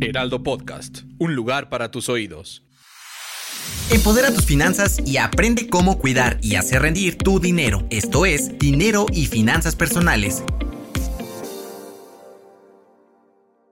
Heraldo Podcast, un lugar para tus oídos. Empodera tus finanzas y aprende cómo cuidar y hacer rendir tu dinero. Esto es Dinero y Finanzas Personales.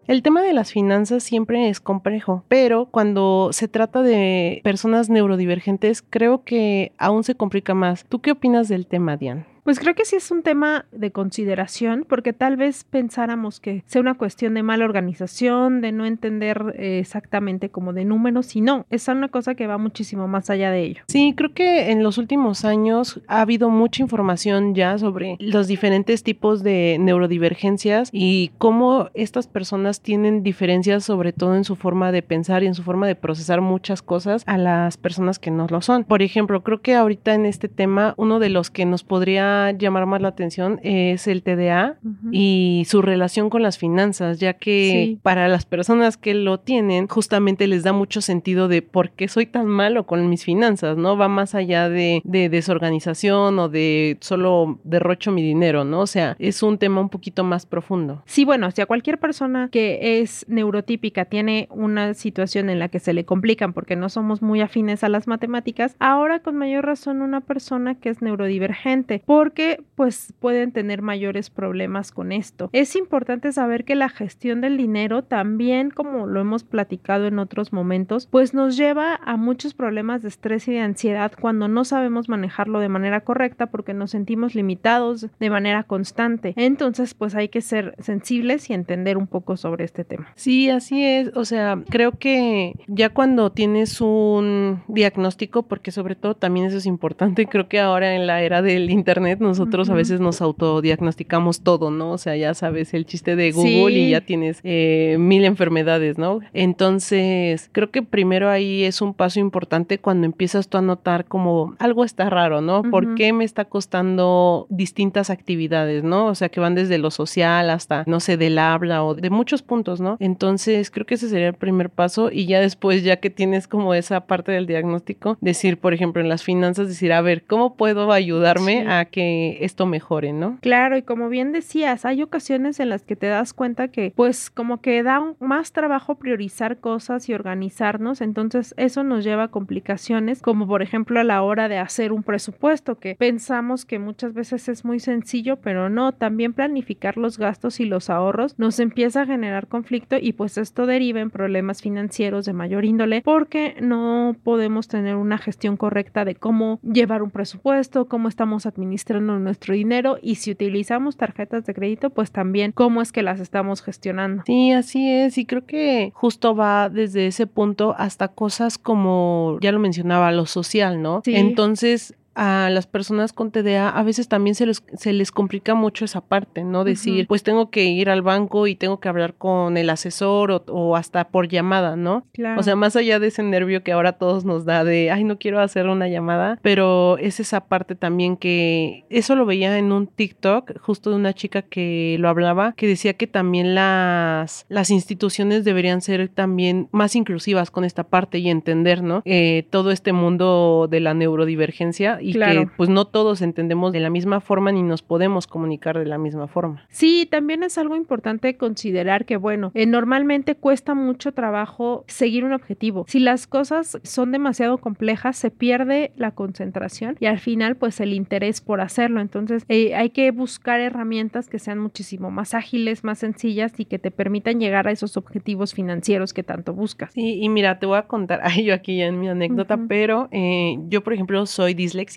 El tema de las finanzas siempre es complejo, pero cuando se trata de personas neurodivergentes, creo que aún se complica más. ¿Tú qué opinas del tema, Diane? Pues creo que sí es un tema de consideración, porque tal vez pensáramos que sea una cuestión de mala organización, de no entender eh, exactamente como de números, y no, es una cosa que va muchísimo más allá de ello. Sí, creo que en los últimos años ha habido mucha información ya sobre los diferentes tipos de neurodivergencias y cómo estas personas tienen diferencias sobre todo en su forma de pensar y en su forma de procesar muchas cosas a las personas que no lo son. Por ejemplo, creo que ahorita en este tema uno de los que nos podría llamar más la atención es el TDA y su relación con las finanzas, ya que para las personas que lo tienen, justamente les da mucho sentido de por qué soy tan malo con mis finanzas, ¿no? Va más allá de, desorganización o de solo derrocho mi dinero, ¿no? O sea, es un tema un poquito más profundo. Sí, bueno, si a cualquier persona que es neurotípica tiene una situación en la que se le complican porque no somos muy afines a las matemáticas, ahora con mayor razón una persona que es neurodivergente, porque pues pueden tener mayores problemas con esto. Es importante saber que la gestión del dinero también, como lo hemos platicado en otros momentos, pues nos lleva a muchos problemas de estrés y de ansiedad cuando no sabemos manejarlo de manera correcta porque nos sentimos limitados de manera constante. Entonces, pues hay que ser sensibles y entender un poco sobre este tema. Sí, así es. O sea, creo que ya cuando tienes un diagnóstico, porque sobre todo también eso es importante, creo que ahora en la era del internet nosotros a veces nos autodiagnosticamos todo, ¿no? O sea, ya sabes el chiste de Google y ya tienes eh, mil enfermedades, ¿no? Entonces, creo que primero ahí es un paso importante cuando empiezas tú a notar como algo está raro, ¿no? ¿Por qué me está costando distintas actividades, ¿no? O sea, que van desde lo social hasta, no sé, del habla o de muchos puntos, ¿no? Entonces, creo que ese sería el primer paso y ya después, ya que tienes como esa parte del diagnóstico, decir, por ejemplo, en las finanzas, decir, a ver, ¿cómo puedo ayudarme a que esto mejore, ¿no? Claro, y como bien decías, hay ocasiones en las que te das cuenta que pues como que da más trabajo priorizar cosas y organizarnos, entonces eso nos lleva a complicaciones, como por ejemplo a la hora de hacer un presupuesto, que pensamos que muchas veces es muy sencillo, pero no, también planificar los gastos y los ahorros nos empieza a generar conflicto y pues esto deriva en problemas financieros de mayor índole porque no podemos tener una gestión correcta de cómo llevar un presupuesto, cómo estamos administrando nuestro dinero y si utilizamos tarjetas de crédito, pues también cómo es que las estamos gestionando. Sí, así es. Y creo que justo va desde ese punto hasta cosas como, ya lo mencionaba, lo social, ¿no? Sí. Entonces, a las personas con TDA a veces también se les, se les complica mucho esa parte, ¿no? Decir, pues tengo que ir al banco y tengo que hablar con el asesor o, hasta por llamada, ¿no? Claro. O sea, más allá de ese nervio que ahora todos nos da de, ay, no quiero hacer una llamada, pero es esa parte también que eso lo veía en un TikTok justo de una chica que lo hablaba, que decía que también las, las instituciones deberían ser también más inclusivas con esta parte y entender, ¿no? Eh, todo este mundo de la neurodivergencia y que pues no todos entendemos de la misma forma ni nos podemos comunicar de la misma forma. Sí, también es algo importante considerar que bueno, eh, normalmente cuesta mucho trabajo seguir un objetivo. Si las cosas son demasiado complejas, se pierde la concentración y al final pues el interés por hacerlo. Entonces eh, hay que buscar herramientas que sean muchísimo más ágiles, más sencillas y que te permitan llegar a esos objetivos financieros que tanto buscas. Sí, y mira, te voy a contar, ay, yo aquí ya en mi anécdota, pero eh, yo por ejemplo soy disléxica.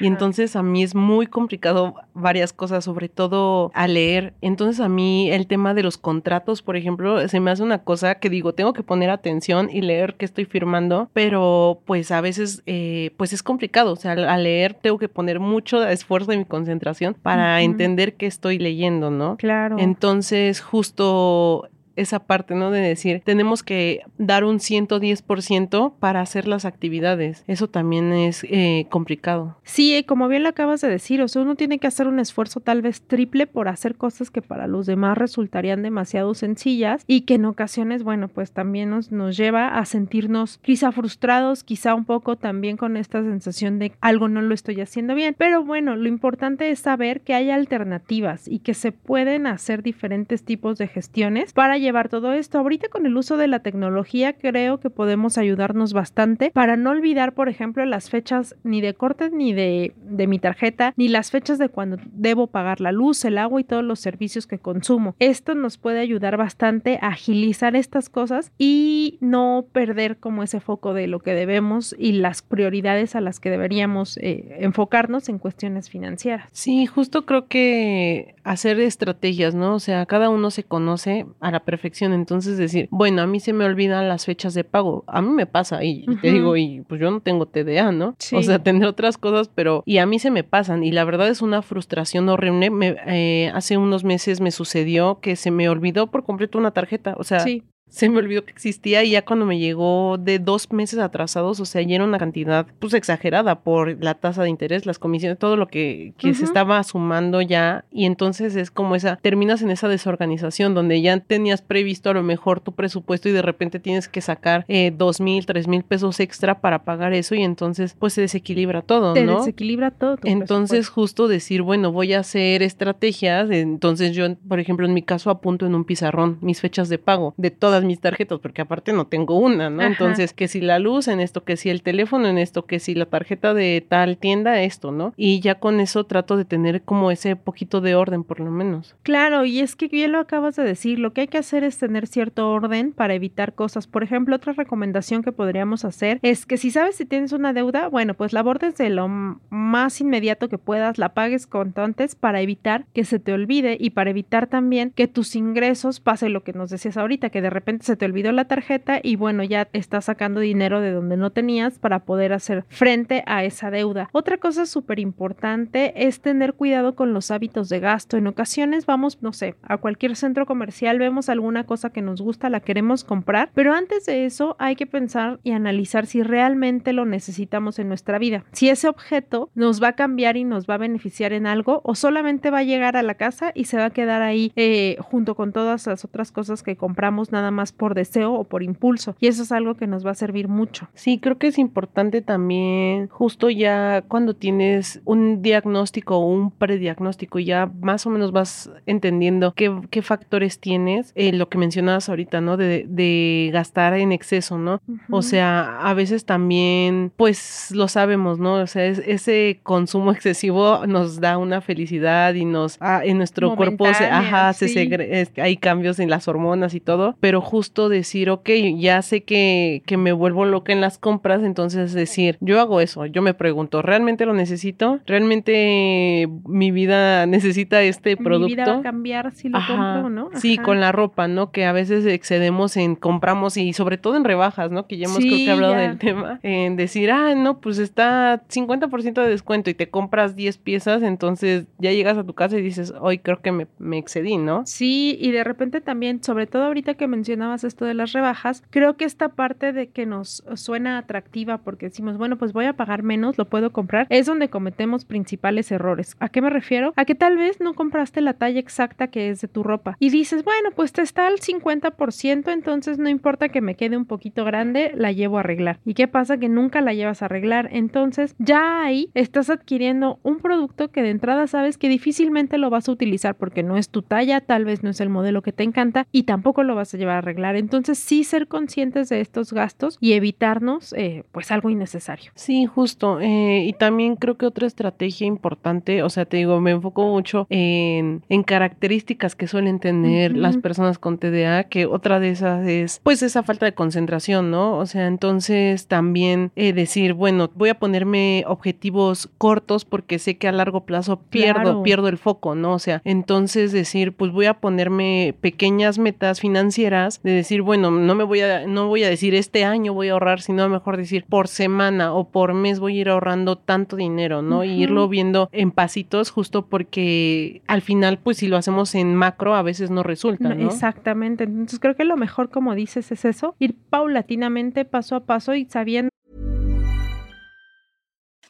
Y entonces a mí es muy complicado varias cosas, sobre todo a leer. Entonces a mí el tema de los contratos, por ejemplo, se me hace una cosa que digo, tengo que poner atención y leer qué estoy firmando, pero pues a veces eh, pues es complicado. O sea, al leer tengo que poner mucho esfuerzo de mi concentración para entender qué estoy leyendo, ¿no? Claro. Entonces justo esa parte, ¿no? De decir, tenemos que dar un 110% para hacer las actividades. Eso también es eh, complicado. Sí, como bien lo acabas de decir, o sea, uno tiene que hacer un esfuerzo tal vez triple por hacer cosas que para los demás resultarían demasiado sencillas y que en ocasiones, bueno, pues también nos, nos lleva a sentirnos quizá frustrados, quizá un poco también con esta sensación de algo no lo estoy haciendo bien. Pero bueno, lo importante es saber que hay alternativas y que se pueden hacer diferentes tipos de gestiones para llevar todo esto. Ahorita con el uso de la tecnología creo que podemos ayudarnos bastante para no olvidar, por ejemplo, las fechas ni de corte ni de, de mi tarjeta, ni las fechas de cuando debo pagar la luz, el agua y todos los servicios que consumo. Esto nos puede ayudar bastante a agilizar estas cosas y no perder como ese foco de lo que debemos y las prioridades a las que deberíamos eh, enfocarnos en cuestiones financieras. Sí, justo creo que hacer estrategias, ¿no? O sea, cada uno se conoce a la perfección. Entonces decir, bueno, a mí se me olvidan las fechas de pago. A mí me pasa y, te digo, y pues yo no tengo TDA, ¿no? O sea, tener otras cosas, pero y a mí se me pasan y la verdad es una frustración horrible. Me, eh, hace unos meses me sucedió que se me olvidó por completo una tarjeta. O sea, sí se me olvidó que existía y ya cuando me llegó de dos meses atrasados, o sea, ya era una cantidad pues exagerada por la tasa de interés, las comisiones, todo lo que, que se estaba sumando ya y entonces es como esa, terminas en esa desorganización donde ya tenías previsto a lo mejor tu presupuesto y de repente tienes que sacar eh, dos mil, tres mil pesos extra para pagar eso y entonces pues se desequilibra todo, ¿no? Se desequilibra todo. entonces justo decir, bueno, voy a hacer estrategias, entonces yo, por ejemplo, en mi caso apunto en un pizarrón mis fechas de pago de todas mis tarjetas, porque aparte no tengo una, ¿no? Entonces, que si la luz en esto, que si el teléfono en esto, que si la tarjeta de tal tienda, esto, ¿no? Y ya con eso trato de tener como ese poquito de orden, por lo menos. Claro, y es que bien lo acabas de decir, lo que hay que hacer es tener cierto orden para evitar cosas. Por ejemplo, otra recomendación que podríamos hacer es que si sabes si tienes una deuda, bueno, pues la abordes de lo más inmediato que puedas, la pagues con antes para evitar que se te olvide y para evitar también que tus ingresos pase lo que nos decías ahorita, que de repente se te olvidó la tarjeta y bueno, ya estás sacando dinero de donde no tenías para poder hacer frente a esa deuda. Otra cosa súper importante es tener cuidado con los hábitos de gasto. En ocasiones vamos, no sé, a cualquier centro comercial, vemos alguna cosa que nos gusta, la queremos comprar, pero antes de eso hay que pensar y analizar si realmente lo necesitamos en nuestra vida. Si ese objeto nos va a cambiar y nos va a beneficiar en algo o solamente va a llegar a la casa y se va a quedar ahí eh, junto con todas las otras cosas que compramos nada más por deseo o por impulso. Y eso es algo que nos va a servir mucho. Sí, creo que es importante también, justo ya cuando tienes un diagnóstico o un prediagnóstico, ya más o menos vas entendiendo qué, qué factores tienes, eh, lo que mencionabas ahorita, ¿no? De, de gastar en exceso, ¿no? O sea, a veces también, pues lo sabemos, ¿no? O sea, ese consumo excesivo nos da una felicidad y nos, ah, en nuestro cuerpo, se, ajá, se hay cambios en las hormonas y todo, pero justo decir, ok, ya sé que, que me vuelvo loca en las compras, entonces decir, yo hago eso, yo me pregunto, ¿realmente lo necesito? ¿Realmente mi vida necesita este producto? Mi vida va a cambiar si lo compro, ¿no? Sí, con la ropa, ¿no? Que a veces excedemos en compramos y sobre todo en rebajas, ¿no? Que ya hemos creo que hablado del tema, en decir, ah, no, pues está 50% de descuento y te compras 10 piezas, entonces ya llegas a tu casa y dices, hoy creo que me, me excedí, ¿no? Sí, y de repente también, sobre todo ahorita que mencionas esto de las rebajas, creo que esta parte de que nos suena atractiva porque decimos, bueno, pues voy a pagar menos, lo puedo comprar, es donde cometemos principales errores. ¿A qué me refiero? A que tal vez no compraste la talla exacta que es de tu ropa y dices, bueno, pues te está al 50%, entonces no importa que me quede un poquito grande, la llevo a arreglar. ¿Y qué pasa? Que nunca la llevas a arreglar. Entonces ya ahí estás adquiriendo un producto que de entrada sabes que difícilmente lo vas a utilizar porque no es tu talla, tal vez no es el modelo que te encanta y tampoco lo vas a llevar a arreglar. Entonces sí ser conscientes de estos gastos y evitarnos eh, pues algo innecesario. Sí, justo. Eh, y también creo que otra estrategia importante, o sea, te digo, me enfoco mucho en, en características que suelen tener las personas con TDA, que otra de esas es pues esa falta de concentración, ¿no? O sea, entonces también eh, decir, bueno, voy a ponerme objetivos cortos porque sé que a largo plazo pierdo, pierdo el foco, ¿no? O sea, entonces decir, pues voy a ponerme pequeñas metas financieras de decir, bueno, no me voy a, no voy a decir este año voy a ahorrar, sino mejor decir por semana o por mes voy a ir ahorrando tanto dinero, ¿no? Y irlo viendo en pasitos justo porque al final, pues si lo hacemos en macro, a veces no resulta, ¿no? Exactamente. Entonces creo que lo mejor, como dices, es eso, ir paulatinamente, paso a paso y sabiendo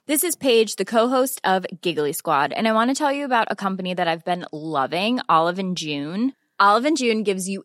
This is Paige, the co-host of Giggly Squad, and I want to tell you about a company that I've been loving, Olive and June. Olive and June gives you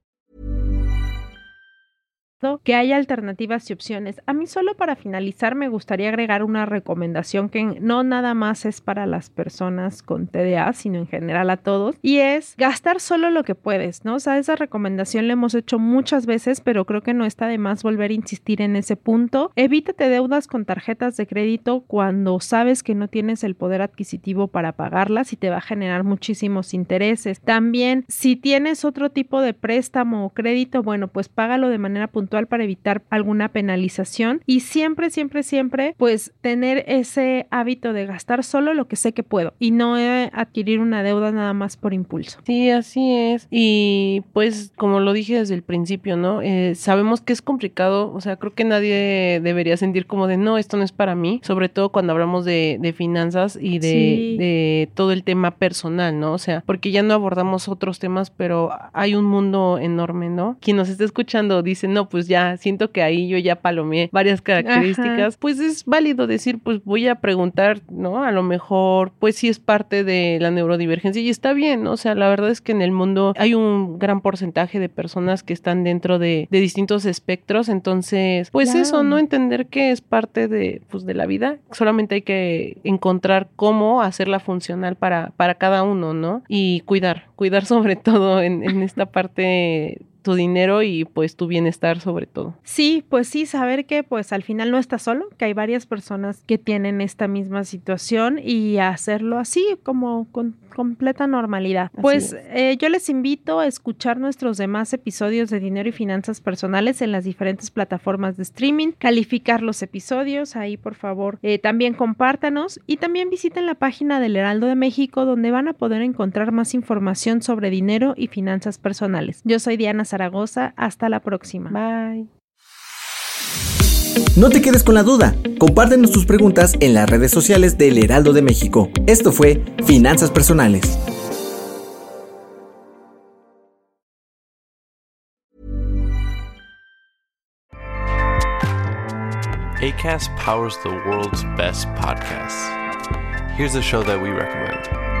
Que hay alternativas y opciones. A mí solo para finalizar me gustaría agregar una recomendación que no nada más es para las personas con TDA, sino en general a todos, y es gastar solo lo que puedes, ¿no? O sea, esa recomendación la hemos hecho muchas veces, pero creo que no está de más volver a insistir en ese punto. Evítate deudas con tarjetas de crédito cuando sabes que no tienes el poder adquisitivo para pagarlas y te va a generar muchísimos intereses. También, si tienes otro tipo de préstamo o crédito, bueno, pues págalo de manera puntual para evitar alguna penalización y siempre, siempre, siempre, pues tener ese hábito de gastar solo lo que sé que puedo y no adquirir una deuda nada más por impulso. Sí, así es. Y pues como lo dije desde el principio, ¿no? Eh, sabemos que es complicado, o sea, creo que nadie debería sentir como de, no, esto no es para mí, sobre todo cuando hablamos de, finanzas y de, de todo el tema personal, ¿no? O sea, porque ya no abordamos otros temas, pero hay un mundo enorme, ¿no? Quien nos está escuchando dice, no, pues pues ya siento que ahí yo ya palomeé varias características, pues es válido decir, pues voy a preguntar, ¿no? A lo mejor, pues sí es parte de la neurodivergencia y está bien, ¿no? O sea, la verdad es que en el mundo hay un gran porcentaje de personas que están dentro de, distintos espectros, entonces, pues eso, ¿no? Entender que es parte de, pues, de la vida, solamente hay que encontrar cómo hacerla funcional para, para cada uno, ¿no? Y cuidar, cuidar sobre todo en, en esta parte tu dinero y pues tu bienestar sobre todo. Sí, pues sí, saber que pues al final no estás solo, que hay varias personas que tienen esta misma situación y hacerlo así como con completa normalidad. pues eh, yo les invito a escuchar nuestros demás episodios de dinero y finanzas personales en las diferentes plataformas de streaming, calificar los episodios, ahí por favor eh, también compártanos y también visiten la página del Heraldo de México donde van a poder encontrar más información sobre dinero y finanzas personales. Yo soy Diana Zaragoza. Hasta la próxima. Bye. No te quedes con la duda. Compártenos tus preguntas en las redes sociales del Heraldo de México. Esto fue Finanzas Personales. ACAST powers the world's best podcasts. Here's a show that we recommend.